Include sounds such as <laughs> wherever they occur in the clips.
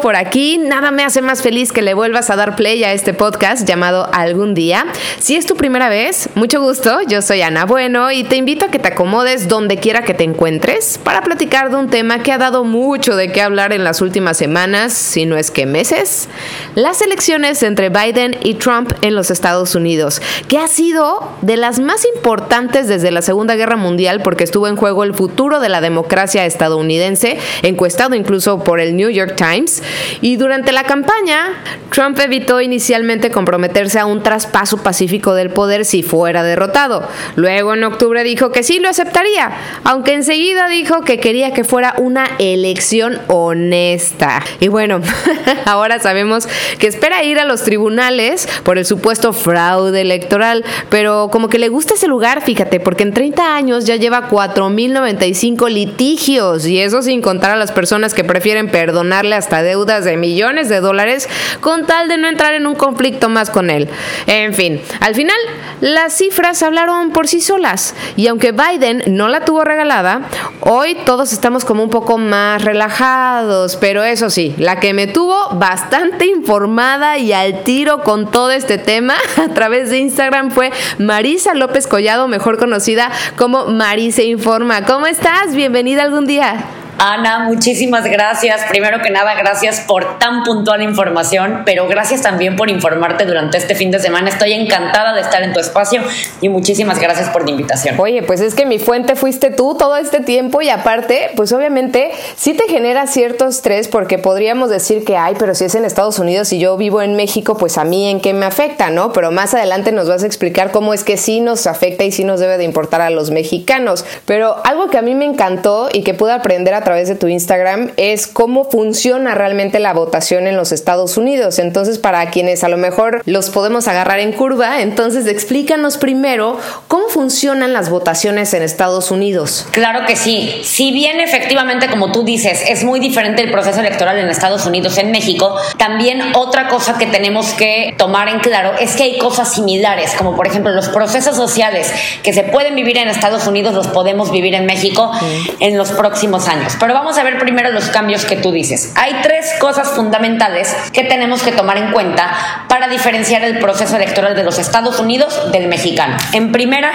Por aquí. Nada me hace más feliz que le vuelvas a dar play a este podcast llamado Algún día. Si es tu primera vez, mucho gusto. Yo soy Ana Bueno y te invito a que te acomodes donde quiera que te encuentres para platicar de un tema que ha dado mucho de qué hablar en las últimas semanas, si no es que meses. Las elecciones entre Biden y Trump en los Estados Unidos, que ha sido de las más importantes desde la Segunda Guerra Mundial porque estuvo en juego el futuro de la democracia estadounidense, encuestado incluso por el New York Times. Y durante la campaña, Trump evitó inicialmente comprometerse a un traspaso pacífico del poder si fuera derrotado. Luego en octubre dijo que sí lo aceptaría, aunque enseguida dijo que quería que fuera una elección honesta. Y bueno, <laughs> ahora sabemos que espera ir a los tribunales por el supuesto fraude electoral, pero como que le gusta ese lugar, fíjate, porque en 30 años ya lleva 4.095 litigios y eso sin contar a las personas que prefieren perdonar hasta deudas de millones de dólares con tal de no entrar en un conflicto más con él. En fin, al final las cifras hablaron por sí solas y aunque Biden no la tuvo regalada, hoy todos estamos como un poco más relajados, pero eso sí, la que me tuvo bastante informada y al tiro con todo este tema <laughs> a través de Instagram fue Marisa López Collado, mejor conocida como Marisa Informa. ¿Cómo estás? Bienvenida algún día. Ana, muchísimas gracias. Primero que nada, gracias por tan puntual información, pero gracias también por informarte durante este fin de semana. Estoy encantada de estar en tu espacio y muchísimas gracias por la invitación. Oye, pues es que mi fuente fuiste tú todo este tiempo y aparte, pues obviamente sí te genera cierto estrés porque podríamos decir que, ay, pero si es en Estados Unidos y yo vivo en México, pues a mí en qué me afecta, ¿no? Pero más adelante nos vas a explicar cómo es que sí nos afecta y sí nos debe de importar a los mexicanos. Pero algo que a mí me encantó y que pude aprender a través de tu Instagram es cómo funciona realmente la votación en los Estados Unidos. Entonces, para quienes a lo mejor los podemos agarrar en curva, entonces explícanos primero cómo funcionan las votaciones en Estados Unidos. Claro que sí. Si bien efectivamente, como tú dices, es muy diferente el proceso electoral en Estados Unidos, en México, también otra cosa que tenemos que tomar en claro es que hay cosas similares, como por ejemplo los procesos sociales que se pueden vivir en Estados Unidos, los podemos vivir en México en los próximos años. Pero vamos a ver primero los cambios que tú dices. Hay tres cosas fundamentales que tenemos que tomar en cuenta para diferenciar el proceso electoral de los Estados Unidos del mexicano. En primera,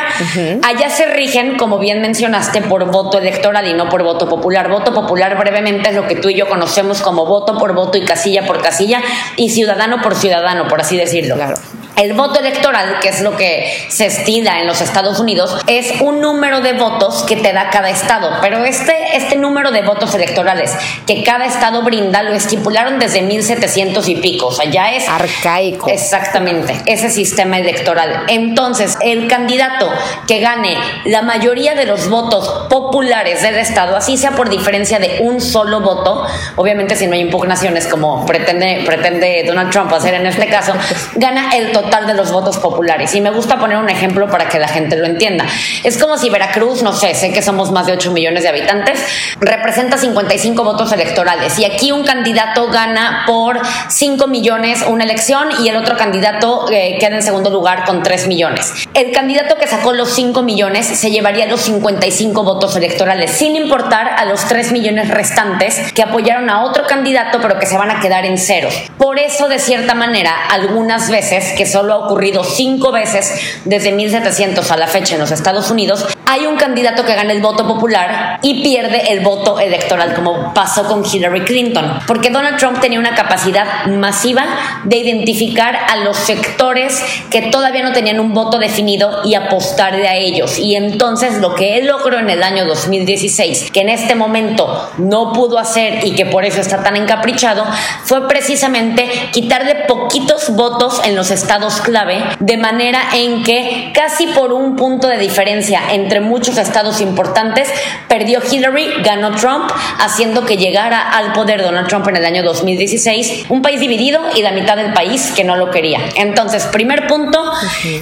allá se rigen, como bien mencionaste, por voto electoral y no por voto popular. Voto popular brevemente es lo que tú y yo conocemos como voto por voto y casilla por casilla y ciudadano por ciudadano, por así decirlo. Claro. El voto electoral, que es lo que se estila en los Estados Unidos, es un número de votos que te da cada estado. Pero este, este número de votos electorales que cada estado brinda lo estipularon desde 1700 y pico. O sea, ya es arcaico. Exactamente, ese sistema electoral. Entonces, el candidato que gane la mayoría de los votos populares del estado, así sea por diferencia de un solo voto, obviamente si no hay impugnaciones como pretende, pretende Donald Trump hacer en este caso, gana el total de los votos populares. Y me gusta poner un ejemplo para que la gente lo entienda. Es como si Veracruz, no sé, sé que somos más de 8 millones de habitantes, representa 55 votos electorales. Y aquí un candidato gana por 5 millones una elección y el otro candidato eh, queda en segundo lugar con 3 millones. El candidato que sacó los 5 millones se llevaría los 55 votos electorales, sin importar a los 3 millones restantes que apoyaron a otro candidato pero que se van a quedar en cero. Por eso, de cierta manera, algunas veces que solo ha ocurrido cinco veces desde 1700 a la fecha en los Estados Unidos, hay un candidato que gana el voto popular y pierde el voto electoral, como pasó con Hillary Clinton, porque Donald Trump tenía una capacidad masiva de identificar a los sectores que todavía no tenían un voto definido y apostarle a ellos. Y entonces lo que él logró en el año 2016, que en este momento no pudo hacer y que por eso está tan encaprichado, fue precisamente quitarle poquitos votos en los estados clave, de manera en que casi por un punto de diferencia entre muchos estados importantes, perdió Hillary, ganó Trump, haciendo que llegara al poder Donald Trump en el año 2016, un país dividido y la mitad del país que no lo quería. Entonces, primer punto,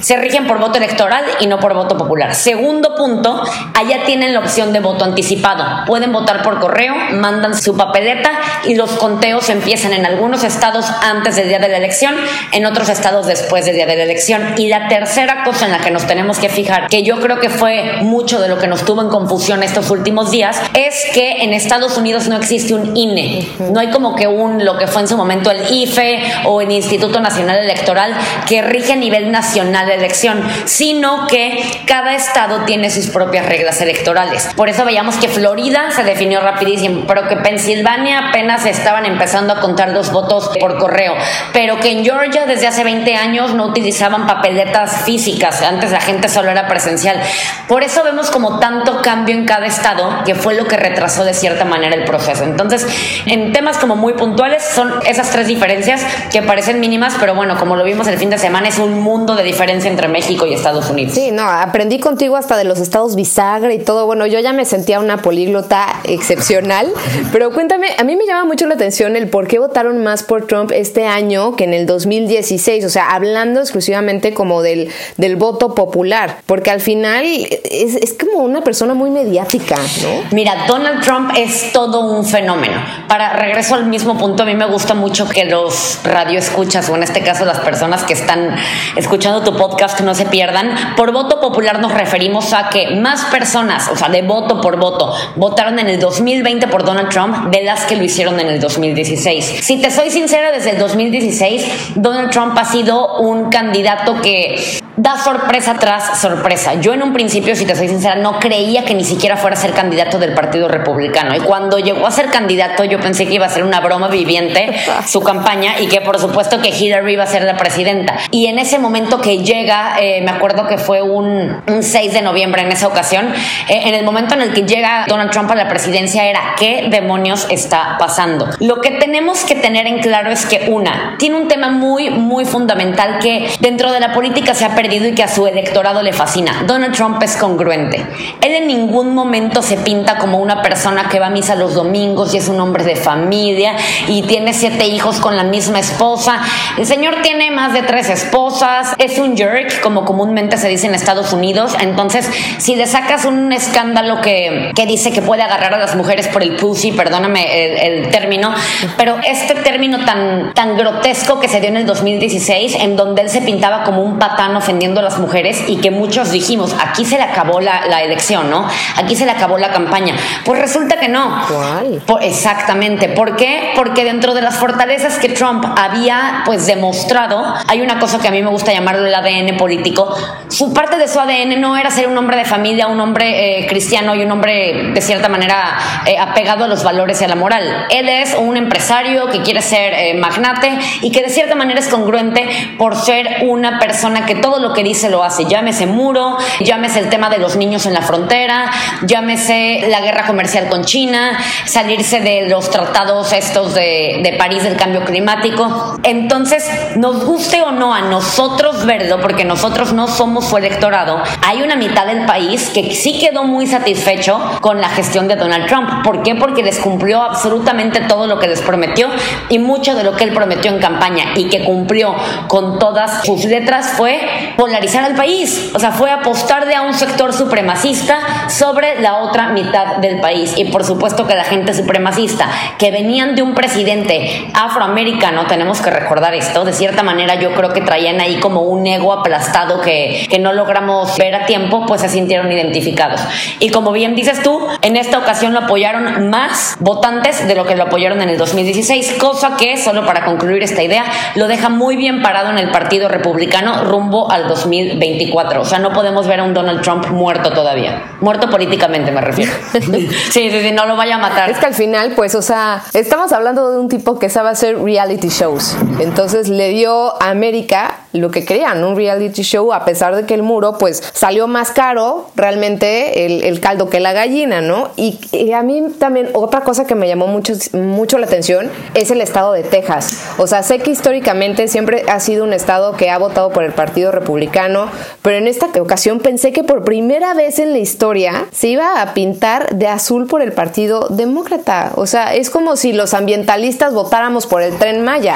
se rigen por voto electoral y no por voto popular. Segundo punto, allá tienen la opción de voto anticipado. Pueden votar por correo, mandan su papeleta y los conteos empiezan en algunos estados antes del día de la elección, en otros estados después del día de la elección. Y la tercera cosa en la que nos tenemos que fijar, que yo creo que fue mucho de lo que nos tuvo en confusión estos últimos días, es que en Estados Unidos no existe un INE. No hay como que un, lo que fue en su momento el IFE o el Instituto Nacional Electoral que rige a nivel nacional de elección, sino que cada estado tiene sus propias reglas electorales. Por eso veíamos que Florida se definió rapidísimo, pero que Pensilvania apenas estaban empezando a contar los votos por correo, pero que en Georgia desde hace 20 años no utilizaban papeletas físicas, antes la gente solo era presencial. Por eso vemos como tanto cambio en cada estado, que fue lo que retrasó de cierta manera el proceso. Entonces, en temas como muy puntuales, son esas tres diferencias que parecen mínimas, pero bueno, como lo vimos el fin de semana, es un mundo de diferencia entre México y Estados Unidos. Sí, no, aprendí contigo hasta de los estados bisagra y todo. Bueno, yo ya me sentía una políglota excepcional, <laughs> pero cuéntame, a mí me llama mucho la atención el por qué votaron más por Trump este año que en el 2016, o sea, hablando exclusivamente como del, del voto popular, porque al final es, es como una persona muy mediática, ¿no? Mira, Donald Trump es todo un fenómeno. Para regreso al mismo punto, a mí me gusta mucho que los radioescuchas, o en este caso las personas que están escuchando tu podcast, no se pierdan. Por voto popular nos referimos a que más personas, o sea, de voto por voto, votaron en el 2020 por Donald Trump de las que lo hicieron en el 2016. Si te soy sincera, desde el 2016, Donald Trump ha sido un candidato que da sorpresa tras sorpresa. Yo en un principio, si te soy sincera, no creía que ni siquiera fuera a ser candidato del Partido Republicano. Y cuando llegó a ser candidato, yo pensé que iba a ser una broma viviente <laughs> su campaña y que por supuesto que Hillary iba a ser la presidenta. Y en ese momento que llega, eh, me acuerdo que fue un, 6 de noviembre en esa ocasión, eh, en el momento en el que llega Donald Trump a la presidencia era, ¿qué demonios está pasando? Lo que tenemos que tener en claro es que una, tiene un tema muy, muy fundamental que dentro de la política se ha perdido y que a su electorado le fascina. Donald Trump es congruente. Él en ningún momento se pinta como una persona que va a misa los domingos y es un hombre de familia y tiene siete hijos con la misma esposa. El señor tiene más de tres esposas, es un jerk, como comúnmente se dice en Estados Unidos. Entonces, si le sacas un escándalo que, que dice que puede agarrar a las mujeres por el pussy, perdóname el, término, pero este término tan, tan grotesco que se dio en el 2016, en donde él se pintaba como un patán ofendido a las mujeres y que muchos dijimos, aquí se le acabó la, la elección, ¿no? Aquí se le acabó la campaña. Pues resulta que no. ¿Cuál? exactamente. ¿Por qué? Porque dentro de las fortalezas que Trump había pues demostrado, hay una cosa que a mí me gusta llamarlo el ADN político. Su parte de su ADN no era ser un hombre de familia, un hombre eh, cristiano y un hombre de cierta manera eh, apegado a los valores y a la moral. Él es un empresario que quiere ser eh, magnate y que de cierta manera es congruente por ser una persona que todo lo que dice lo hace. Llámese muro, llámese el tema de los niños en la frontera, llámese la guerra comercial con China, salirse de los tratados estos de, de París del cambio climático. Entonces, nos guste o no a nosotros verlo, porque nosotros no somos su electorado, hay una mitad del país que sí quedó muy satisfecho con la gestión de Donald Trump. ¿Por qué? Porque les cumplió absolutamente todo lo que les prometió y mucho de lo que él prometió en campaña y que cumplió con todas sus letras fue polarizar al país, o sea, fue apostarle a un sector supremacista sobre la otra mitad del país. Y por supuesto que la gente supremacista, que venían de un presidente afroamericano, tenemos que recordar esto, de cierta manera yo creo que traían ahí como un ego aplastado que, que no logramos ver a tiempo, pues se sintieron identificados. Y como bien dices tú, en esta ocasión lo apoyaron más votantes de lo que lo apoyaron en el 2016, cosa que, solo para concluir esta idea, lo deja muy bien parado en el Partido Republicano rumbo al 2024. O sea, no podemos ver a un Donald Trump muerto todavía. Muerto políticamente, me refiero. <laughs> sí, sí, sí, no lo vaya a matar. Es que al final, pues, o sea, estamos hablando de un tipo que sabe hacer reality shows. Entonces le dio a América lo que querían, un reality show, a pesar de que el muro, pues, salió más caro realmente el, caldo que la gallina, ¿no? Y, a mí también otra cosa que me llamó mucho, mucho la atención es el estado de Texas. O sea, sé que históricamente siempre ha sido un estado que ha votado por el Partido Republicano, pero en esta ocasión pensé que por primera vez en la historia se iba a pintar de azul por el Partido Demócrata. O sea, es como si los ambientalistas votáramos por el tren Maya.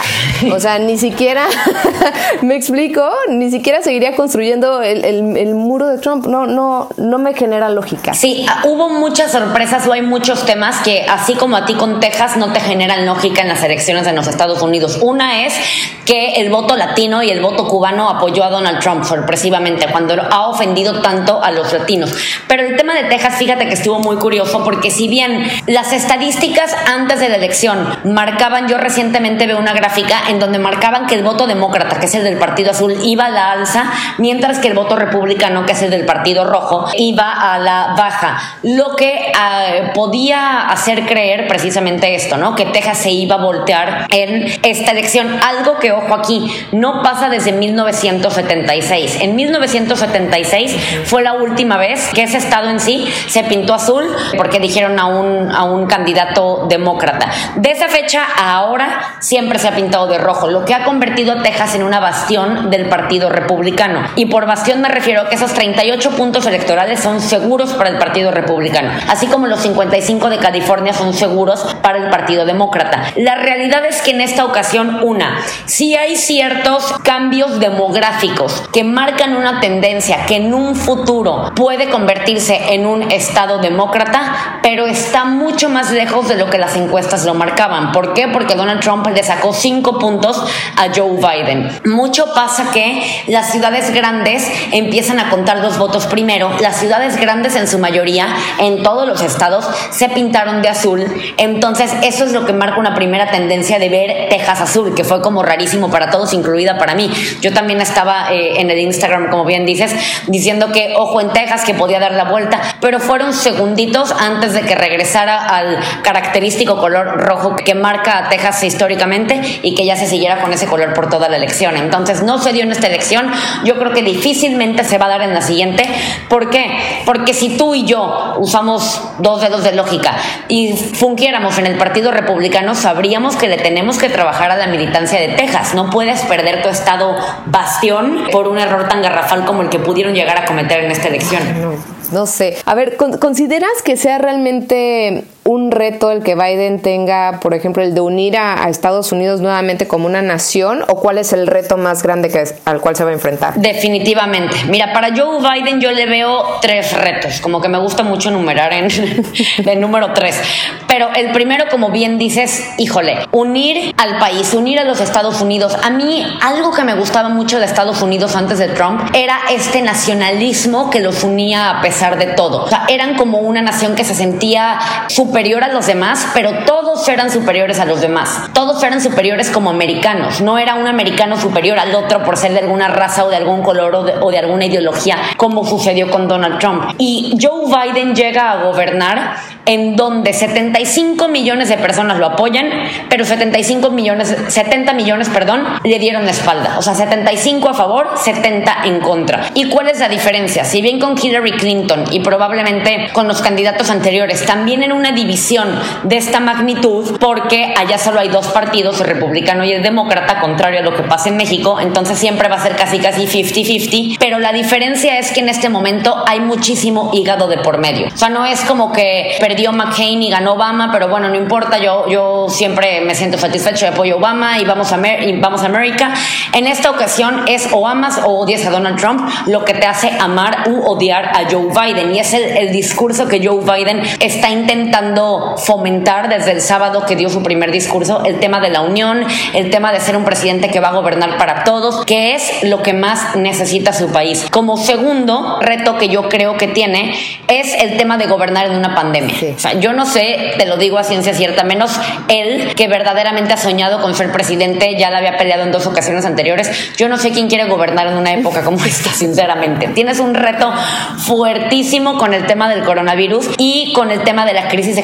O sea, ni siquiera, <laughs> me explico, ni siquiera seguiría construyendo el, el muro de Trump. No, no, no me genera lógica. Sí, ah, hubo muchas sorpresas o hay muchos temas que así como a ti con Texas no te generan lógica en las elecciones en los Estados Unidos. Una es que el voto latino y el voto cubano apoyó a Donald Trump sorpresivamente cuando ha ofendido tanto a los latinos. Pero el tema de Texas, fíjate que estuvo muy curioso porque si bien las estadísticas antes de la elección marcaban, yo recientemente veo una gráfica en donde marcaban que el voto demócrata, que es el del Partido Azul, iba a la alza, mientras que el voto republicano, que es el del Partido Rojo, iba a la baja. Lo que ah, podía hacer creer precisamente esto, ¿no? Que Texas se iba a voltear en esta elección. Algo que, ojo aquí, no pasa desde 1976. En 1976 fue la última vez que ese estado en sí se pintó azul porque dijeron a un, a un candidato demócrata. De esa fecha a ahora siempre se ha pintado de rojo, lo que ha convertido a Texas en una bastión del Partido Republicano. Y por bastión me refiero a que esos 38 puntos electorales son seguros para el Partido Republicano, así como los 55 de California son seguros para el Partido Demócrata. La realidad es que en esta ocasión, una, si hay ciertos cambios demográficos que marcan una tendencia que en un futuro puede convertirse en un Estado demócrata, pero está mucho más lejos de lo que las encuestas lo marcaban. ¿Por qué? Porque Donald Trump le sacó 5 puntos a Joe Biden. Mucho pasa que las ciudades grandes empiezan a contar los votos primero. Las ciudades grandes en su mayoría, en todos los estados, se pintaron de azul. Entonces eso es lo que marca una primera tendencia de ver Texas azul, que fue como rarísimo para todos, incluida para mí. Yo también estaba eh, en el Instagram, como bien dices, diciendo que ojo en Texas, que podía dar la vuelta, pero fueron segunditos antes de que regresara al característico color rojo que marca a Texas históricamente y que ya se siguiera con ese color por toda la elección. Entonces no se dio en esta elección, yo creo que difícilmente se va a dar en la siguiente. ¿Por qué? Porque si tú y yo usamos dos dedos de lógica y fungiéramos en el Partido Republicano, sabríamos que le tenemos que trabajar a la militancia de Texas. No puedes perder tu estado bastión por un error tan garrafal como el que pudieron llegar a cometer en esta elección. No, no sé. A ver, ¿consideras que sea realmente un reto el que Biden tenga, por ejemplo, el de unir a, Estados Unidos nuevamente como una nación? ¿O cuál es el reto más grande que al cual se va a enfrentar? Definitivamente. Mira, para Joe Biden yo le veo tres retos, como que me gusta mucho numerar en <laughs> el número tres. Pero el primero, como bien dices, híjole, unir al país, unir a los Estados Unidos. A mí algo que me gustaba mucho de Estados Unidos antes de Trump era este nacionalismo que los unía a pesar de todo. O sea, eran como una nación que se sentía superior a los demás, pero todos eran superiores a los demás. Todos eran superiores como americanos. No era un americano superior al otro por ser de alguna raza o de algún color o de, o de alguna ideología, como sucedió con Donald Trump. Y Joe Biden llega a gobernar en donde 75 millones de personas lo apoyan, pero 75 millones, 70 millones, perdón, le dieron la espalda. O sea, 75 a favor, 70 en contra. ¿Y cuál es la diferencia? Si bien con Hillary Clinton y probablemente con los candidatos anteriores, también en una división de esta magnitud, porque allá solo hay dos partidos, el republicano y el demócrata, contrario a lo que pasa en México, entonces siempre va a ser casi casi 50-50, pero la diferencia es que en este momento hay muchísimo hígado de por medio. O sea, no es como que perdió McCain y ganó Obama, pero bueno, no importa, yo, yo siempre me siento satisfecho de apoyo a Obama y vamos a, y vamos a América. En esta ocasión es o amas o odias a Donald Trump, lo que te hace amar u odiar a Joe Biden. Y es el discurso que Joe Biden está intentando fomentar desde el sábado que dio su primer discurso, el tema de la unión, el tema de ser un presidente que va a gobernar para todos, que es lo que más necesita su país. Como segundo reto que yo creo que tiene es el tema de gobernar en una pandemia. O sea, yo no sé, te lo digo a ciencia cierta, menos él que verdaderamente ha soñado con ser presidente, ya la había peleado en dos ocasiones anteriores. Yo no sé quién quiere gobernar en una época como esta, <laughs> sinceramente. Tienes un reto fuertísimo con el tema del coronavirus y con el tema de la crisis económica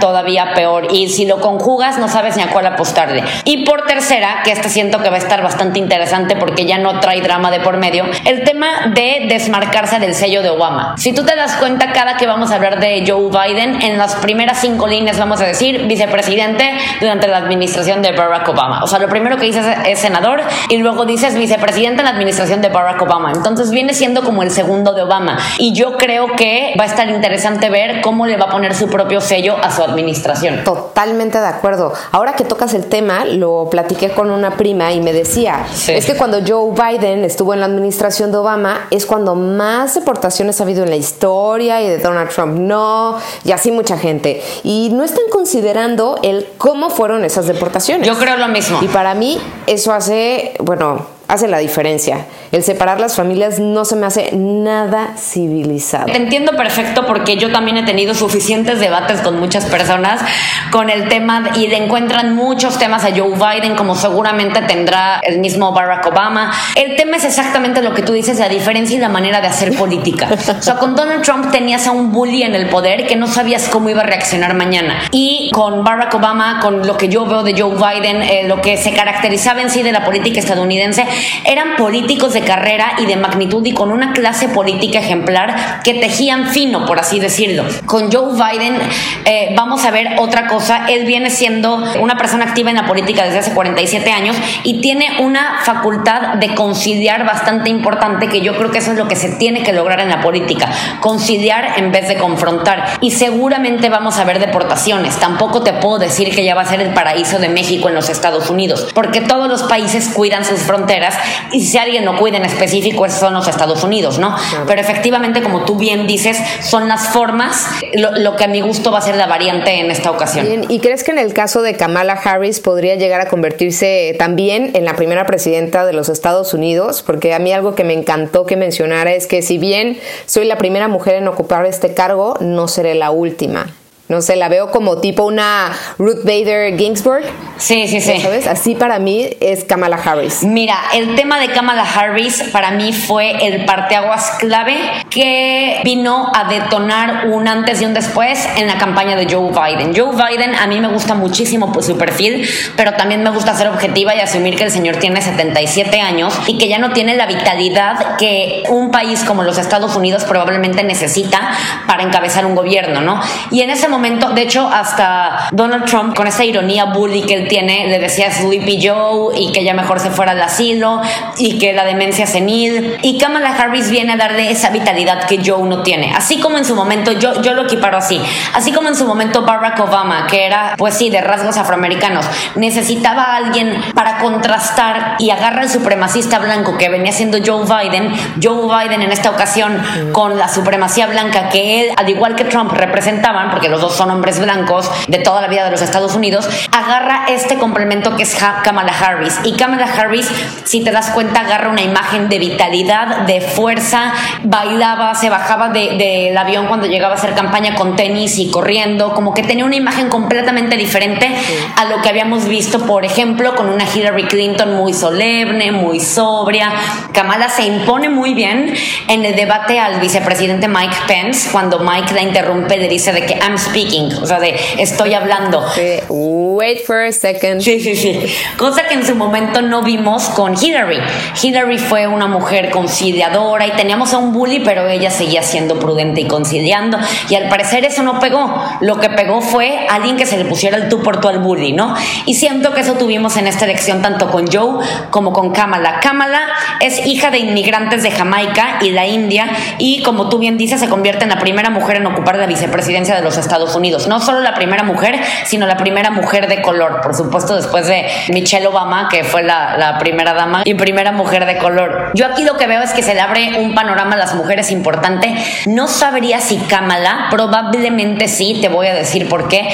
todavía peor. Y si lo conjugas, no sabes ni a cuál apostarle. Y por tercera, que este siento que va a estar bastante interesante porque ya no trae drama de por medio, el tema de desmarcarse del sello de Obama. Si tú te das cuenta, cada que vamos a hablar de Joe Biden, en las primeras cinco líneas vamos a decir vicepresidente durante la administración de Barack Obama. O sea, lo primero que dices es senador y luego dices vicepresidente en la administración de Barack Obama. Entonces viene siendo como el segundo de Obama. Y yo creo que va a estar interesante ver cómo le va a poner su propio sello a su administración. Totalmente de acuerdo. Ahora que tocas el tema, lo platiqué con una prima y me decía, es que cuando Joe Biden estuvo en la administración de Obama es cuando más deportaciones ha habido en la historia y de Donald Trump no, y así mucha gente. Y no están considerando el cómo fueron esas deportaciones. Yo creo lo mismo. Y para mí eso hace, bueno, hace la diferencia. El separar las familias no se me hace nada civilizado. Te entiendo perfecto porque yo también he tenido suficientes debates con muchas personas con el tema y le encuentran muchos temas a Joe Biden como seguramente tendrá el mismo Barack Obama. El tema es exactamente lo que tú dices, la diferencia y la manera de hacer política. <laughs> O sea, con Donald Trump tenías a un bully en el poder que no sabías cómo iba a reaccionar mañana. Y con Barack Obama, con lo que yo veo de Joe Biden, eh, lo que se caracterizaba en sí de la política estadounidense, eran políticos de carrera y de magnitud y con una clase política ejemplar que tejían fino, por así decirlo. Con Joe Biden eh, vamos a ver otra cosa. Él viene siendo una persona activa en la política desde hace 47 años y tiene una facultad de conciliar bastante importante que yo creo que eso es lo que se tiene que lograr en la política. Conciliar en vez de confrontar. Y seguramente vamos a ver deportaciones. Tampoco te puedo decir que ya va a ser el paraíso de México en los Estados Unidos, porque todos los países cuidan sus fronteras y si alguien no cuida en específico, son los Estados Unidos, ¿no? Pero efectivamente, como tú bien dices, son las formas lo, que a mi gusto va a ser la variante en esta ocasión. ¿Y crees que en el caso de Kamala Harris podría llegar a convertirse también en la primera presidenta de los Estados Unidos? Porque a mí algo que me encantó que mencionara es que si bien soy la primera mujer en ocupar este cargo, no seré la última. No sé, la veo como tipo una Ruth Bader Ginsburg. Sí, sí, sí. ¿Sabes? Así para mí es Kamala Harris. Mira, el tema de Kamala Harris para mí fue el parteaguas clave que vino a detonar un antes y un después en la campaña de Joe Biden. Joe Biden a mí me gusta muchísimo su perfil, pero también me gusta ser objetiva y asumir que el señor tiene 77 años y que ya no tiene la vitalidad que un país como los Estados Unidos probablemente necesita para encabezar un gobierno, ¿no? Y en ese momento, de hecho, hasta Donald Trump, con esa ironía bully que él tiene, le decía Sleepy Joe y que ya mejor se fuera al asilo y que la demencia senil. Y Kamala Harris viene a darle esa vitalidad que Joe no tiene. Así como en su momento, yo, yo lo equiparo así, así como en su momento Barack Obama, que era, pues sí, de rasgos afroamericanos, necesitaba a alguien para contrastar y agarra al supremacista blanco que venía siendo Joe Biden. Joe Biden en esta ocasión con la supremacía blanca que él, al igual que Trump, representaban, porque los dos son hombres blancos de toda la vida de los Estados Unidos, agarra este complemento que es Kamala Harris. Y Kamala Harris, si te das cuenta, agarra una imagen de vitalidad, de fuerza, bailaba, se bajaba del avión cuando llegaba a hacer campaña con tenis y corriendo, como que tenía una imagen completamente diferente a lo que habíamos visto, por ejemplo, con una Hillary Clinton muy solemne, muy sobria. Kamala se impone muy bien en el debate al vicepresidente Mike Pence, cuando Mike la interrumpe, le dice de que I'm speaking, o sea, de estoy hablando. Wait for a second second. Sí, sí, sí. Cosa que en su momento no vimos con Hillary. Hillary fue una mujer conciliadora y teníamos a un bully, pero ella seguía siendo prudente y conciliando. Y al parecer eso no pegó. Lo que pegó fue alguien que se le pusiera el tú por tú al bully, ¿no? Y siento que eso tuvimos en esta elección tanto con Joe como con Kamala. Kamala es hija de inmigrantes de Jamaica y la India y como tú bien dices se convierte en la primera mujer en ocupar la vicepresidencia de los Estados Unidos. No solo la primera mujer, sino la primera mujer de color, por supuesto después de Michelle Obama, que fue la, primera dama y primera mujer de color. Yo aquí lo que veo es que se le abre un panorama a las mujeres importante. No sabría si Kamala, probablemente sí, te voy a decir por qué.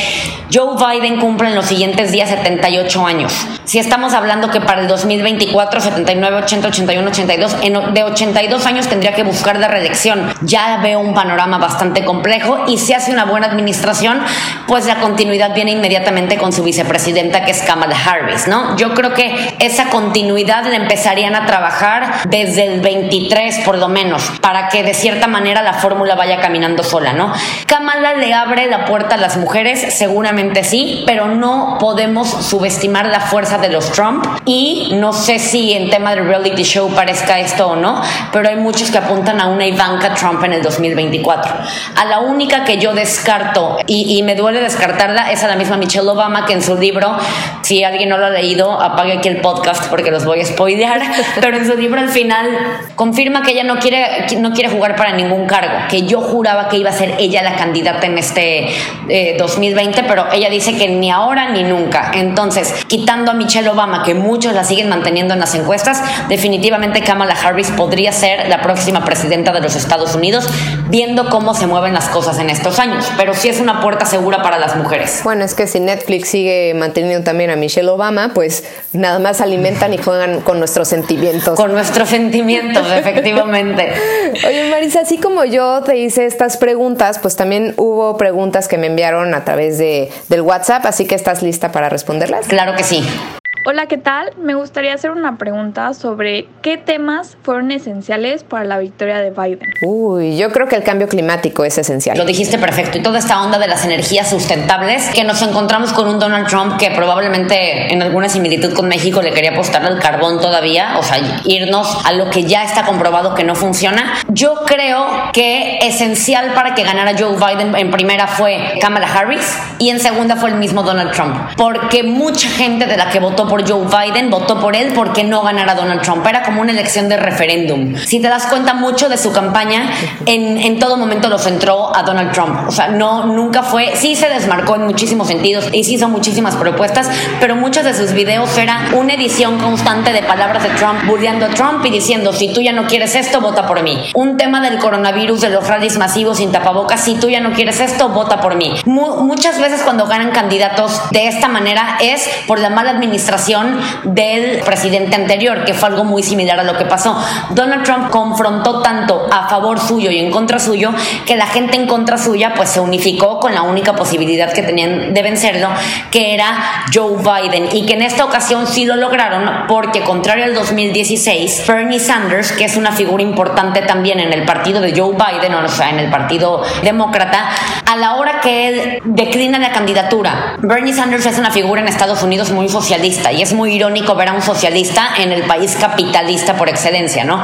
Joe Biden cumple en los siguientes días 78 años. Si estamos hablando que para el 2024, 79, 80, 81, 82, en, de 82 años tendría que buscar la reelección. Ya veo un panorama bastante complejo y si hace una buena administración, pues la continuidad viene inmediatamente con su vicepresidenta que es Kamala Harris, ¿no? Yo creo que esa continuidad la empezarían a trabajar desde el 23 por lo menos, para que de cierta manera la fórmula vaya caminando sola, ¿no? Kamala le abre la puerta a las mujeres, seguramente sí, pero no podemos subestimar la fuerza de los Trump y no sé si en tema de reality show parezca esto o no, pero hay muchos que apuntan a una Ivanka Trump en el 2024. A la única que yo descarto y, y me duele descartarla es a la misma Michelle Obama que en su libro, si alguien no lo ha leído, apague aquí el podcast porque los voy a spoilear, <laughs> pero en su libro al final confirma que ella no quiere, no quiere jugar para ningún cargo, que yo juraba que iba a ser ella la candidata en este 2020, eh, pero ella dice que ni ahora ni nunca. Entonces, quitando a Michelle Obama, que muchos la siguen manteniendo en las encuestas, definitivamente Kamala Harris podría ser la próxima presidenta de los Estados Unidos, viendo cómo se mueven las cosas en estos años. Pero sí es una puerta segura para las mujeres. Bueno, es que si Netflix sigue manteniendo también a Michelle Obama, pues nada más alimentan y juegan con nuestros sentimientos. Con nuestros sentimientos, <laughs> efectivamente. Oye, Marisa, así como yo te hice estas preguntas, pues también hubo preguntas que me enviaron a través de, del WhatsApp, así que estás lista para responderlas. Claro que sí. Hola, ¿qué tal? Me gustaría hacer una pregunta sobre qué temas fueron esenciales para la victoria de Biden. Uy, yo creo que el cambio climático es esencial. Lo dijiste perfecto. Y toda esta onda de las energías sustentables, que nos encontramos con un Donald Trump que probablemente en alguna similitud con México le quería apostar al carbón todavía, o sea, irnos a lo que ya está comprobado que no funciona. Yo creo que esencial para que ganara Joe Biden en primera fue Kamala Harris y en segunda fue el mismo Donald Trump, porque mucha gente de la que votó por Joe Biden, votó por él porque no ganara Donald Trump. Era como una elección de referéndum. Si te das cuenta, mucho de su campaña en, en todo momento lo centró a Donald Trump. O sea, no, nunca fue, sí se desmarcó en muchísimos sentidos y sí hizo muchísimas propuestas, pero muchos de sus videos era una edición constante de palabras de Trump, burleando a Trump y diciendo, si tú ya no quieres esto, vota por mí. Un tema del coronavirus, de los rallies masivos sin tapabocas, si tú ya no quieres esto, vota por mí. muchas veces cuando ganan candidatos de esta manera es por la mala administración del presidente anterior, que fue algo muy similar a lo que pasó. Donald Trump confrontó tanto a favor suyo y en contra suyo que la gente en contra suya pues se unificó con la única posibilidad que tenían de vencerlo, que era Joe Biden y que en esta ocasión sí lo lograron porque contrario al 2016, Bernie Sanders, que es una figura importante también en el partido de Joe Biden, o sea, en el partido demócrata, a la hora que él declina la candidatura, Bernie Sanders es una figura en Estados Unidos muy socialista y es muy irónico ver a un socialista en el país capitalista por excelencia, ¿no?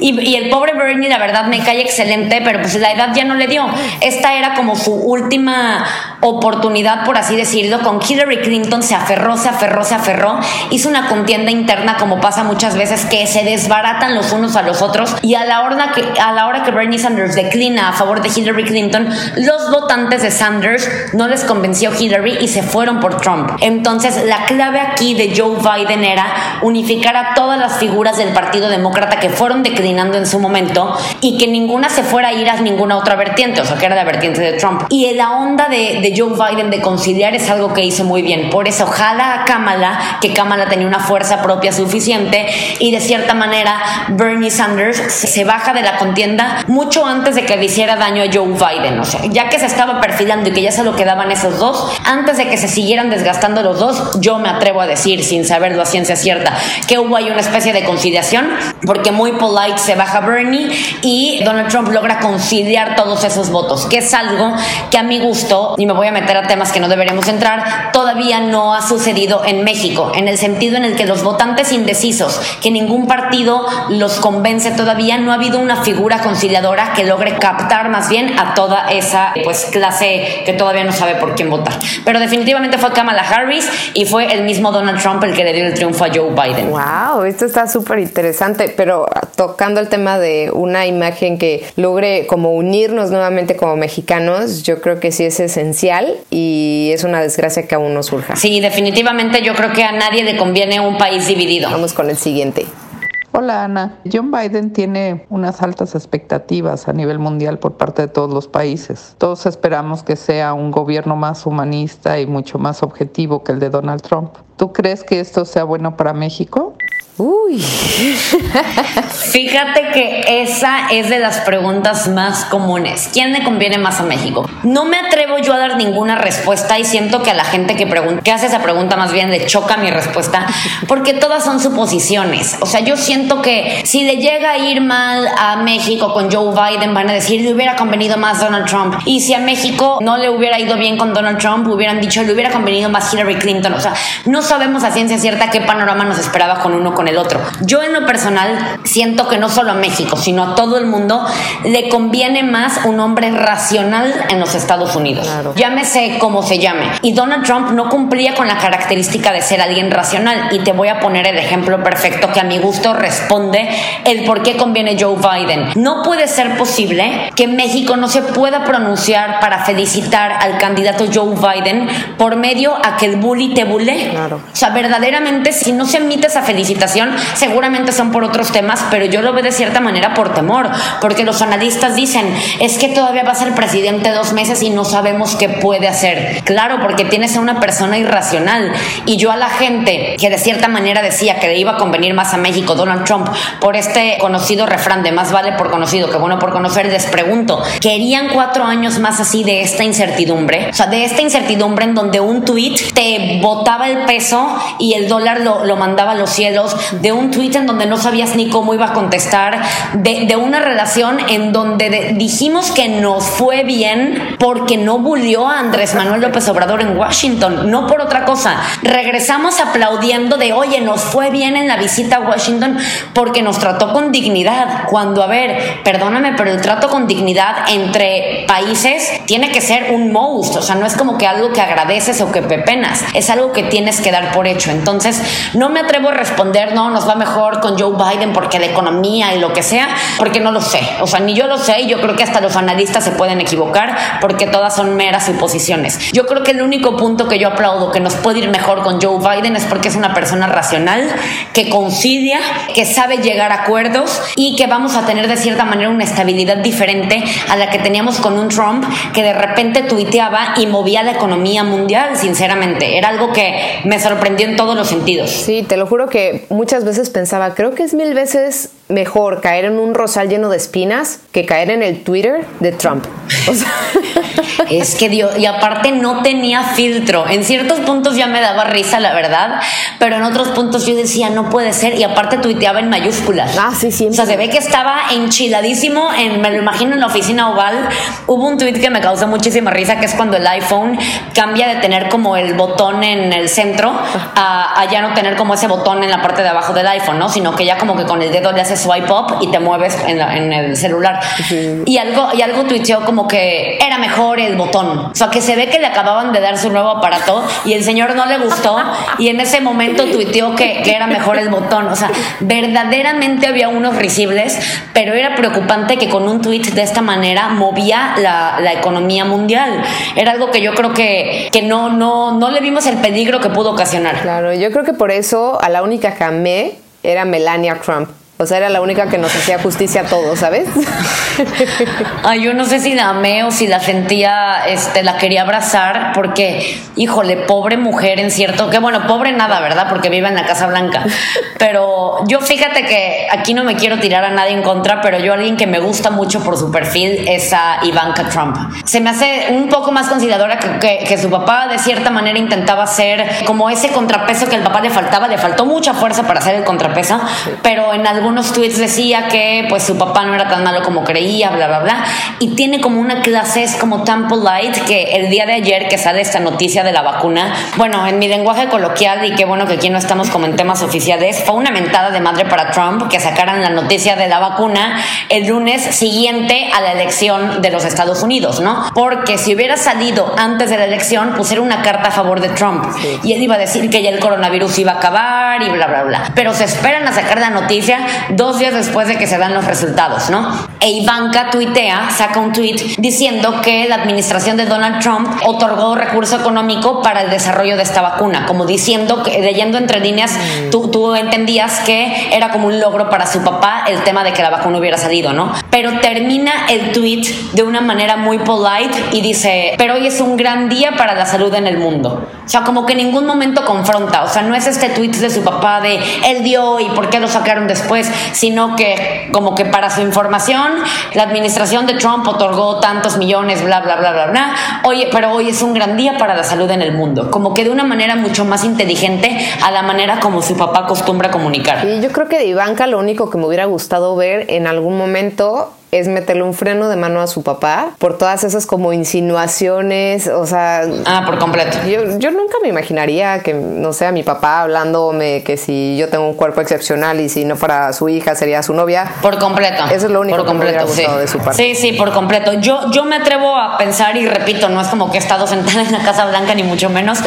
Y, el pobre Bernie, la verdad, me cae excelente, pero pues la edad ya no le dio. Esta era como su última oportunidad, por así decirlo. Con Hillary Clinton se aferró, se aferró, se aferró. Hizo una contienda interna, como pasa muchas veces, que se desbaratan los unos a los otros. Y a la hora que, a la hora que Bernie Sanders declina a favor de Hillary Clinton, los votantes de Sanders no les convenció Hillary y se fueron por Trump. Entonces, la clave aquí de Joe Biden era unificar a todas las figuras del Partido Demócrata que fueron declinando en su momento y que ninguna se fuera a ir a ninguna otra vertiente, o sea, que era la vertiente de Trump. Y la onda de, Joe Biden de conciliar es algo que hizo muy bien. Por eso jala a Kamala, que Kamala tenía una fuerza propia suficiente y de cierta manera Bernie Sanders se baja de la contienda mucho antes de que le hiciera daño a Joe Biden. O sea, ya que se estaba perfilando y que ya se lo quedaban esos dos, antes de que se siguieran desgastando los dos, yo me atrevo a decir decir sin saberlo a ciencia cierta que hubo ahí una especie de conciliación, porque muy polite se baja Bernie y Donald Trump logra conciliar todos esos votos, que es algo que a mi gusto, y me voy a meter a temas que no deberíamos entrar, todavía no ha sucedido en México, en el sentido en el que los votantes indecisos, que ningún partido los convence todavía, no ha habido una figura conciliadora que logre captar más bien a toda esa pues clase que todavía no sabe por quién votar. Pero definitivamente fue Kamala Harris y fue el mismo Donald Trump el que le dio el triunfo a Joe Biden. Wow, esto está súper interesante, pero tocando el tema de una imagen que logre como unirnos nuevamente como mexicanos, yo creo que sí es esencial y es una desgracia que aún no surja. Sí, definitivamente yo creo que a nadie le conviene un país dividido. Vamos con el siguiente. Hola Ana, John Biden tiene unas altas expectativas a nivel mundial por parte de todos los países. Todos esperamos que sea un gobierno más humanista y mucho más objetivo que el de Donald Trump. ¿Tú crees que esto sea bueno para México? Uy. <laughs> Fíjate que esa es de las preguntas más comunes. ¿Quién le conviene más a México? No me atrevo yo a dar ninguna respuesta y siento que a la gente que, pregunta, que hace esa pregunta más bien le choca mi respuesta porque todas son suposiciones. O sea, yo siento que si le llega a ir mal a México con Joe Biden van a decir le hubiera convenido más Donald Trump. Y si a México no le hubiera ido bien con Donald Trump, hubieran dicho le hubiera convenido más Hillary Clinton. O sea, no sabemos a ciencia cierta qué panorama nos esperaba con uno con el otro. Yo en lo personal siento que no solo a México, sino a todo el mundo le conviene más un hombre racional en los Estados Unidos. Llámese como se llame. Y Donald Trump no cumplía con la característica de ser alguien racional. Y te voy a poner el ejemplo perfecto que a mi gusto responde el por qué conviene Joe Biden. No puede ser posible que México no se pueda pronunciar para felicitar al candidato Joe Biden por medio a que el bully te bulle. O sea, verdaderamente, si no se emite esa felicitación, seguramente son por otros temas, pero yo lo veo de cierta manera por temor, porque los analistas dicen, es que todavía va a ser presidente dos meses y no sabemos qué puede hacer. Claro, porque tienes a una persona irracional y yo a la gente que de cierta manera decía que le iba a convenir más a México Donald Trump por este conocido refrán de más vale por conocido que bueno por conocer, les pregunto, ¿querían cuatro años más así de esta incertidumbre? O sea, de esta incertidumbre en donde un tweet te botaba el peso y el dólar lo, lo mandaba a los cielos, de un tweet en donde no sabías ni cómo iba a contestar, de, una relación en donde dijimos que nos fue bien porque no bulió a Andrés Manuel López Obrador en Washington, no por otra cosa. Regresamos aplaudiendo de, oye, nos fue bien en la visita a Washington porque nos trató con dignidad. Cuando, a ver, perdóname, pero el trato con dignidad entre países tiene que ser un most, o sea, no es como que algo que agradeces o que pepenas, es algo que tienes que dar por hecho. Entonces, no me atrevo a responder, no, nos va mejor con Joe Biden porque la economía y lo que sea, porque no lo sé. O sea, ni yo lo sé y yo creo que hasta los analistas se pueden equivocar porque todas son meras suposiciones. Yo creo que el único punto que yo aplaudo que nos puede ir mejor con Joe Biden es porque es una persona racional, que concilia, que sabe llegar a acuerdos y que vamos a tener de cierta manera una estabilidad diferente a la que teníamos con un Trump que de repente tuiteaba y movía la economía mundial, sinceramente. Era algo que me sorprendió en todos los sentidos. Sí, te lo juro que muchas veces pensaba, creo que es mil veces mejor caer en un rosal lleno de espinas que caer en el Twitter de Trump. <laughs> es que Dios, y aparte no tenía filtro. En ciertos puntos ya me daba risa, la verdad, pero en otros puntos yo decía, no puede ser, y aparte tuiteaba en mayúsculas. Ah, sí, sí. O sea, se ve que estaba enchiladísimo, en, me lo imagino en la oficina oval. Hubo un tweet que me causó muchísima risa, que es cuando el iPhone cambia de tener como el botón en el centro a, ya no tener como ese botón en la parte de abajo del iPhone, ¿no? Sino que ya como que con el dedo le haces swipe up y te mueves en, el celular. Y algo, y algo tuiteó como que era mejor el botón. O sea, que se ve que le acababan de dar su nuevo aparato y el señor no le gustó y en ese momento tuiteó que, que era mejor el botón. O sea, verdaderamente había unos risibles, pero era preocupante que con un tweet de esta manera movía la, la economía mundial. Era algo que yo creo que, que no, no, no le vimos el peligro que pudo ocasionar. Claro, yo creo que por eso a la única que amé era Melania Trump O sea, era la única que nos hacía justicia a todos, ¿sabes? <laughs> Ay, yo no sé si la amé o si la sentía, este, la quería abrazar, porque, híjole, pobre mujer en cierto, que bueno, pobre nada, ¿verdad? Porque vive en la Casa Blanca. Pero yo fíjate que aquí no me quiero tirar a nadie en contra, pero yo alguien que me gusta mucho por su perfil es a Ivanka Trump. Se me hace un poco más consideradora que, que su papá de cierta manera intentaba ser como ese contrapeso que el papá le faltaba, le faltó mucha fuerza para hacer el contrapeso, pero en algún algunos tweets decía que pues su papá no era tan malo como creía, bla, bla, bla. Y tiene como una clase, es como tan polite que el día de ayer que sale esta noticia de la vacuna, bueno, en mi lenguaje coloquial y qué bueno que aquí no estamos como en temas oficiales, fue una mentada de madre para Trump que sacaran la noticia de la vacuna el lunes siguiente a la elección de los Estados Unidos, ¿no? Porque si hubiera salido antes de la elección, pusiera una carta a favor de Trump. Y él iba a decir que ya el coronavirus iba a acabar y bla, bla, bla. Pero se esperan a sacar la noticia dos días después de que se dan los resultados, ¿no? E Ivanka tuitea, saca un tweet diciendo que la administración de Donald Trump otorgó recurso económico para el desarrollo de esta vacuna, como diciendo, que, leyendo entre líneas, mm. tú, tú entendías que era como un logro para su papá el tema de que la vacuna hubiera salido, ¿no? Pero termina el tweet de una manera muy polite y dice, pero hoy es un gran día para la salud en el mundo. O sea, como que en ningún momento confronta, o sea, no es este tweet de su papá de él dio y por qué lo sacaron después, sino que como que para su información, la administración de Trump otorgó tantos millones, bla, bla, bla, bla, bla. Oye, pero hoy es un gran día para la salud en el mundo, como que de una manera mucho más inteligente a la manera como su papá acostumbra comunicar. Y yo creo que de Ivanka lo único que me hubiera gustado ver en algún momento es meterle un freno de mano a su papá por todas esas como insinuaciones, o sea... Ah, por completo. Yo, yo nunca me imaginaría que, no sé, a mi papá hablándome que si yo tengo un cuerpo excepcional y si no fuera su hija sería su novia. Por completo. Eso es lo único que me hubiera gustado de su parte. Sí, sí, por completo. Yo, yo me atrevo a pensar y repito, no es como que he estado sentada en la Casa Blanca ni mucho menos.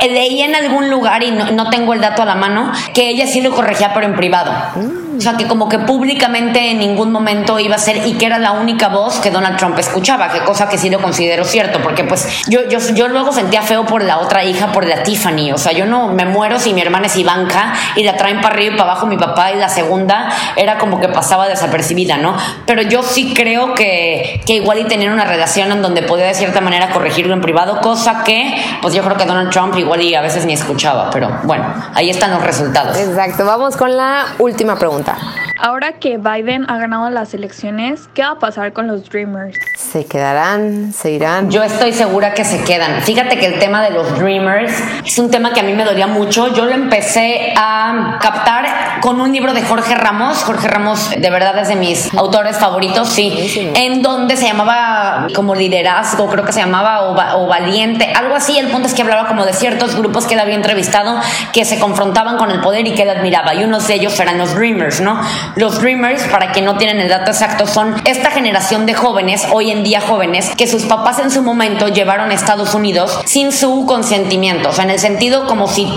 Leí en algún lugar y no, no tengo el dato a la mano que ella sí lo corregía pero en privado. Mm. O sea, que como que públicamente en ningún momento iba a ser y que era la única voz que Donald Trump escuchaba, que cosa que sí lo considero cierto, porque pues yo, yo, yo luego sentía feo por la otra hija, por la Tiffany. O sea, yo no me muero si mi hermana es Ivanka y la traen para arriba y para abajo mi papá y la segunda era como que pasaba desapercibida, ¿no? Pero yo sí creo que, que igual y tener una relación en donde podía de cierta manera corregirlo en privado, cosa que pues yo creo que Donald Trump igual y a veces ni escuchaba, pero bueno, ahí están los resultados. Exacto, vamos con la última pregunta. Plata. Ahora que Biden ha ganado las elecciones, ¿qué va a pasar con los Dreamers? ¿Se quedarán? ¿Se irán? Yo estoy segura que se quedan. Fíjate que el tema de los Dreamers es un tema que a mí me dolía mucho. Yo lo empecé a captar con un libro de Jorge Ramos. Jorge Ramos, de verdad, es de mis autores favoritos, sí. En donde se llamaba como liderazgo, creo que se llamaba, o, valiente, algo así. El punto es que hablaba como de ciertos grupos que él había entrevistado que se confrontaban con el poder y que él admiraba. Y unos de ellos eran los Dreamers, ¿no? Los Dreamers, para quien no tienen el dato exacto, son esta generación de jóvenes, hoy en día jóvenes, que sus papás en su momento llevaron a Estados Unidos sin su consentimiento. O sea, en el sentido como si,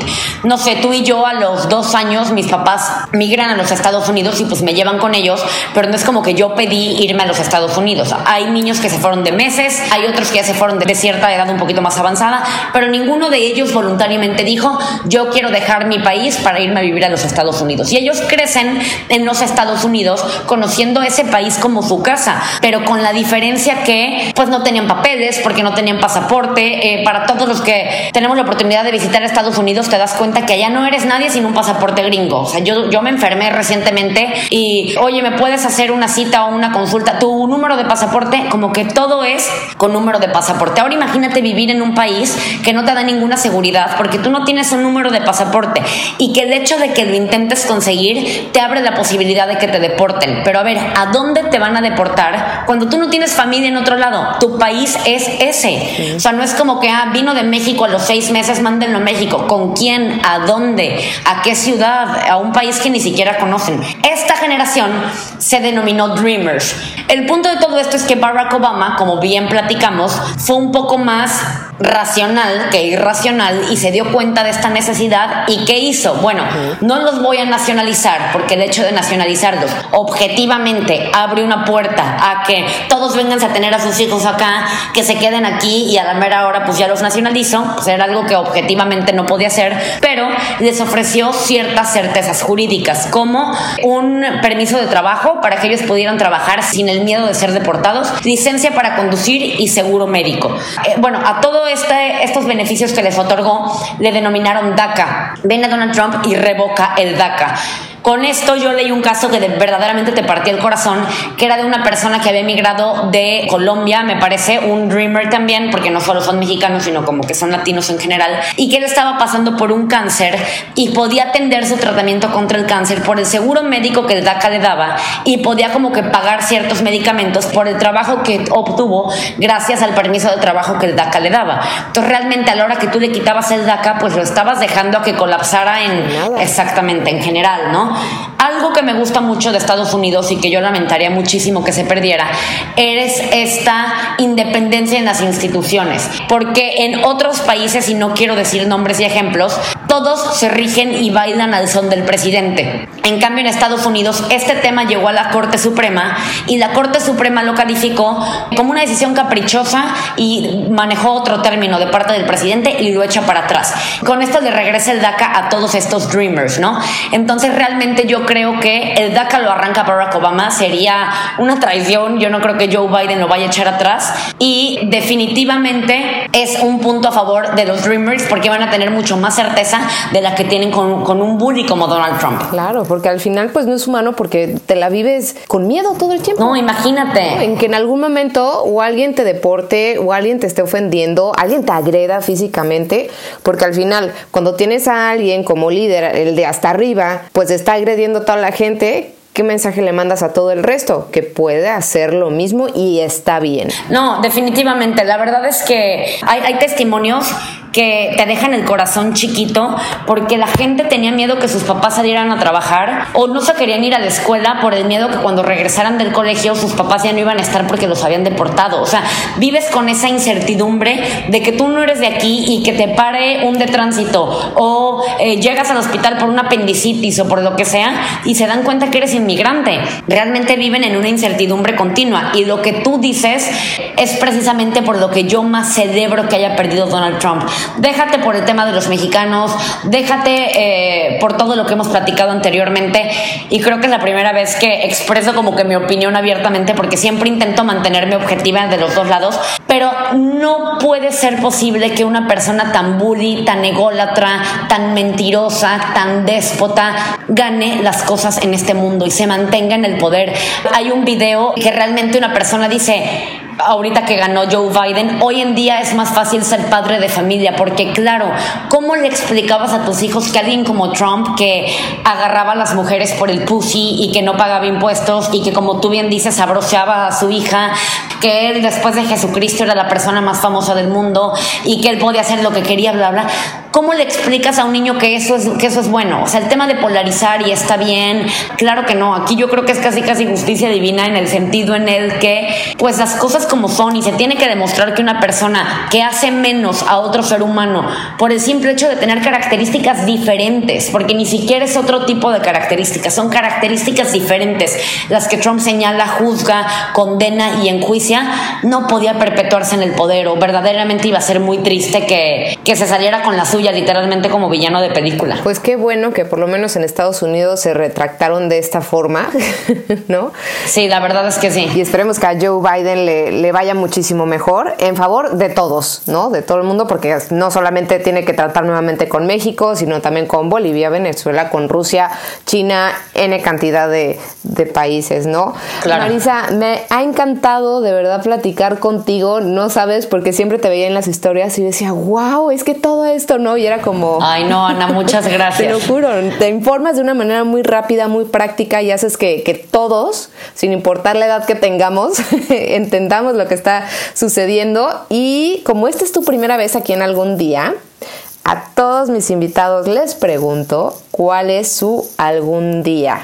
no sé, tú y yo a los dos años, mis papás migran a los Estados Unidos y pues me llevan con ellos, pero no es como que yo pedí irme a los Estados Unidos. Hay niños que se fueron de meses, hay otros que ya se fueron de cierta edad un poquito más avanzada, pero ninguno de ellos voluntariamente dijo, yo quiero dejar mi país para irme a vivir a los Estados Unidos. Y ellos crecen en los Estados Unidos conociendo ese país como su casa, pero con la diferencia que pues no tenían papeles porque no tenían pasaporte. Eh, para todos los que tenemos la oportunidad de visitar Estados Unidos te das cuenta que allá no eres nadie sin un pasaporte gringo. O sea, yo, yo me enfermé recientemente y, oye, ¿me puedes hacer una cita o una consulta? Tu número de pasaporte, como que todo es con número de pasaporte. Ahora imagínate vivir en un país que no te da ninguna seguridad porque tú no tienes un número de pasaporte y que el hecho de que lo intentes conseguir te abre la posibilidad de que te deporten. Pero a ver, ¿a dónde te van a deportar cuando tú no tienes familia en otro lado? Tu país es ese. O sea, no es como que, ah, vino de México a los seis meses, mándenlo a México. ¿Con quién? ¿A dónde? ¿A qué ciudad? A un país que ni siquiera conocen. Esta generación se denominó Dreamers. El punto de todo esto es que Barack Obama, como bien platicamos, fue un poco más racional que irracional y se dio cuenta de esta necesidad y ¿qué hizo? Bueno, no los voy a nacionalizar porque el hecho de nacionalizarlos objetivamente abre una puerta a que todos vengan a tener a sus hijos acá, que se queden aquí y a la mera hora pues ya los nacionalizo, pues era algo que objetivamente no podía hacer, pero les ofreció ciertas certezas jurídicas como un permiso de trabajo para que ellos pudieran trabajar sin el miedo de ser deportados, licencia para conducir y seguro médico. Eh, bueno, a todo este, estos beneficios que les otorgó le denominaron DACA. Viene Donald Trump y revoca el DACA. Con esto yo leí un caso que verdaderamente te partía el corazón, que era de una persona que había emigrado de Colombia, me parece, un dreamer también, porque no solo son mexicanos, sino como que son latinos en general, y que él estaba pasando por un cáncer y podía atender su tratamiento contra el cáncer por el seguro médico que el DACA le daba y podía como que pagar ciertos medicamentos por el trabajo que obtuvo gracias al permiso de trabajo que el DACA le daba. Entonces realmente a la hora que tú le quitabas el DACA, pues lo estabas dejando a que colapsara en exactamente en general, ¿no? Algo que me gusta mucho de Estados Unidos y que yo lamentaría muchísimo que se perdiera es esta independencia en las instituciones. Porque en otros países, y no quiero decir nombres y ejemplos, todos se rigen y bailan al son del presidente. En cambio, en Estados Unidos, este tema llegó a la Corte Suprema y la Corte Suprema lo calificó como una decisión caprichosa y manejó otro término de parte del presidente y lo echa para atrás. Con esto le regresa el DACA a todos estos dreamers, ¿no? Entonces, realmente yo creo que el DACA lo arranca Barack Obama, sería una traición, yo no creo que Joe Biden lo vaya a echar atrás y definitivamente es un punto a favor de los Dreamers porque van a tener mucho más certeza de la que tienen con, con un bully como Donald Trump. Claro, porque al final pues no es humano porque te la vives con miedo todo el tiempo. No, imagínate. En que en algún momento o alguien te deporte o alguien te esté ofendiendo, alguien te agreda físicamente, porque al final cuando tienes a alguien como líder, el de hasta arriba, pues está agrediendo a toda la gente, ¿qué mensaje le mandas a todo el resto? Que puede hacer lo mismo y está bien. No, definitivamente. La verdad es que hay, hay testimonios que te dejan el corazón chiquito porque la gente tenía miedo que sus papás salieran a trabajar o no se querían ir a la escuela por el miedo que cuando regresaran del colegio sus papás ya no iban a estar porque los habían deportado. O sea, vives con esa incertidumbre de que tú no eres de aquí y que te pare un de tránsito o eh, llegas al hospital por una apendicitis o por lo que sea y se dan cuenta que eres inmigrante. Realmente viven en una incertidumbre continua y lo que tú dices es precisamente por lo que yo más celebro que haya perdido Donald Trump déjate por el tema de los mexicanos, déjate eh, por todo lo que hemos platicado anteriormente y creo que es la primera vez que expreso como que mi opinión abiertamente porque siempre intento mantenerme objetiva de los dos lados, pero no puede ser posible que una persona tan bully, tan ególatra, tan mentirosa, tan déspota gane las cosas en este mundo se mantenga en el poder. Hay un video que realmente una persona dice, ahorita que ganó Joe Biden, hoy en día es más fácil ser padre de familia, porque claro, ¿cómo le explicabas a tus hijos que alguien como Trump, que agarraba a las mujeres por el pussy y que no pagaba impuestos y que como tú bien dices, abroceaba a su hija, que él después de Jesucristo era la persona más famosa del mundo y que él podía hacer lo que quería, bla, bla? ¿Cómo le explicas a un niño que eso es, que eso es bueno? O sea, el tema de polarizar y está bien, claro que no, aquí yo creo que es casi casi justicia divina en el sentido en el que pues las cosas como son y se tiene que demostrar que una persona que hace menos a otro ser humano por el simple hecho de tener características diferentes, porque ni siquiera es otro tipo de características, son características diferentes. Las que Trump señala, juzga, condena y enjuicia, no podía perpetuarse en el poder o verdaderamente iba a ser muy triste que, que se saliera con la suya literalmente como villano de película. Pues qué bueno que por lo menos en Estados Unidos se retractaron de esta forma, <laughs> ¿no? Sí, la verdad es que sí. Y esperemos que a Joe Biden le, le vaya muchísimo mejor en favor de todos, ¿no? De todo el mundo, porque no solamente tiene que tratar nuevamente con México, sino también con Bolivia, Venezuela, con Rusia, China, N cantidad de, países, ¿no? Claro. Marisa, me ha encantado de verdad platicar contigo, no sabes, porque siempre te veía en las historias y decía, wow, es que todo esto, ¿no? Y era como... Ay, no, Ana, muchas gracias. <laughs> te lo juro, te informas de una manera muy rápida, muy práctica y haces que, que todos, sin importar la edad que tengamos, <laughs> entendamos lo que está sucediendo. Y como esta es tu primera vez aquí en algún día, a todos mis invitados les pregunto cuál es su algún día.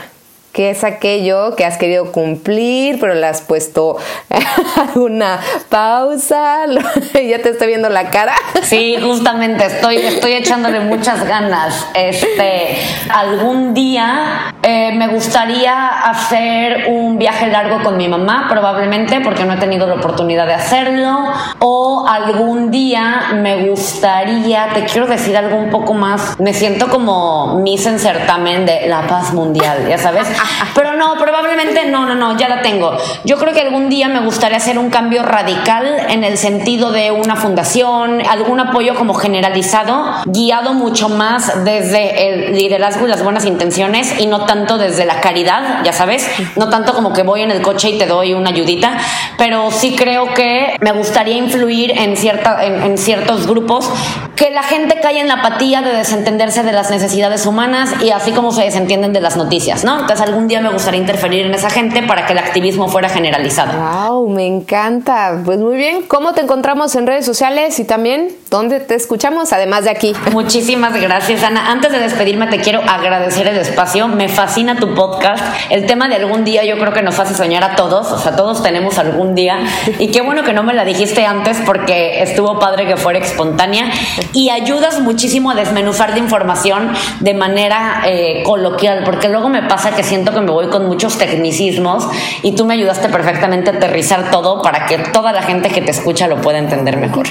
¿Qué es aquello que has querido cumplir, pero le has puesto <laughs> una pausa? <laughs> ya te estoy viendo la cara. Sí, justamente, estoy, estoy echándole muchas ganas. Este, algún día eh, me gustaría hacer un viaje largo con mi mamá, probablemente, porque no he tenido la oportunidad de hacerlo. O algún día me gustaría, te quiero decir algo un poco más, me siento como Miss en certamen de la paz mundial, ya sabes. <laughs> Pero no, probablemente no, no, no, ya la tengo. Yo creo que algún día me gustaría hacer un cambio radical en el sentido de una fundación, algún apoyo como generalizado, guiado mucho más desde el liderazgo y las buenas intenciones y no tanto desde la caridad, ya sabes, no tanto como que voy en el coche y te doy una ayudita, pero sí creo que me gustaría influir en, cierta, en, ciertos grupos, que la gente caiga en la apatía de desentenderse de las necesidades humanas y así como se desentienden de las noticias, ¿no? Entonces algún día me gustaría interferir en esa gente para que el activismo fuera generalizado. ¡Wow! Me encanta. Pues muy bien, ¿cómo te encontramos en redes sociales y también dónde te escuchamos, además de aquí? <laughs> Muchísimas gracias, Ana. Antes de despedirme, te quiero agradecer el espacio. Me fascina tu podcast. El tema de algún día yo creo que nos hace soñar a todos. O sea, todos tenemos algún día. Y qué bueno que no me la dijiste antes porque estuvo padre que fuera espontánea. Y ayudas muchísimo a desmenuzar de información de manera eh, coloquial, porque luego me pasa que siento que me voy con muchos tecnicismos y tú me ayudaste perfectamente a aterrizar todo para que toda la gente que te escucha lo pueda entender mejor.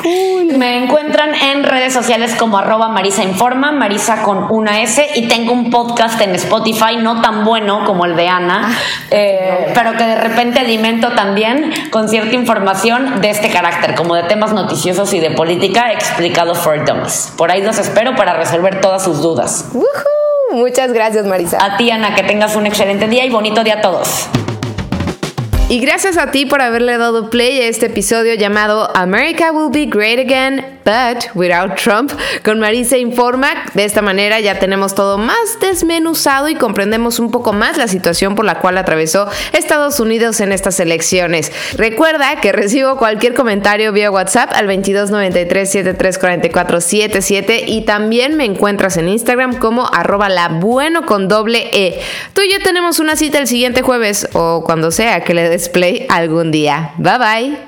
Me encuentran en redes sociales como arroba Marisa Informa, Marisa con una S y tengo un podcast en Spotify no tan bueno como el de Ana, ah, eh, pero que de repente alimento también con cierta información de este carácter, como de temas noticiosos y de política explicado for dummies. Por ahí los espero para resolver todas sus dudas. Muchas gracias, Marisa. A ti, Ana, que tengas un excelente día y bonito día a todos. Y gracias a ti por haberle dado play a este episodio llamado America Will Be Great Again, but Without Trump, con Marisa Informa. De esta manera ya tenemos todo más desmenuzado y comprendemos un poco más la situación por la cual atravesó Estados Unidos en estas elecciones. Recuerda que recibo cualquier comentario vía WhatsApp al 2293-734477 y también me encuentras en Instagram como arroba la bueno con doble E. Tú y yo tenemos una cita el siguiente jueves o cuando sea que le des play algún día. Bye bye.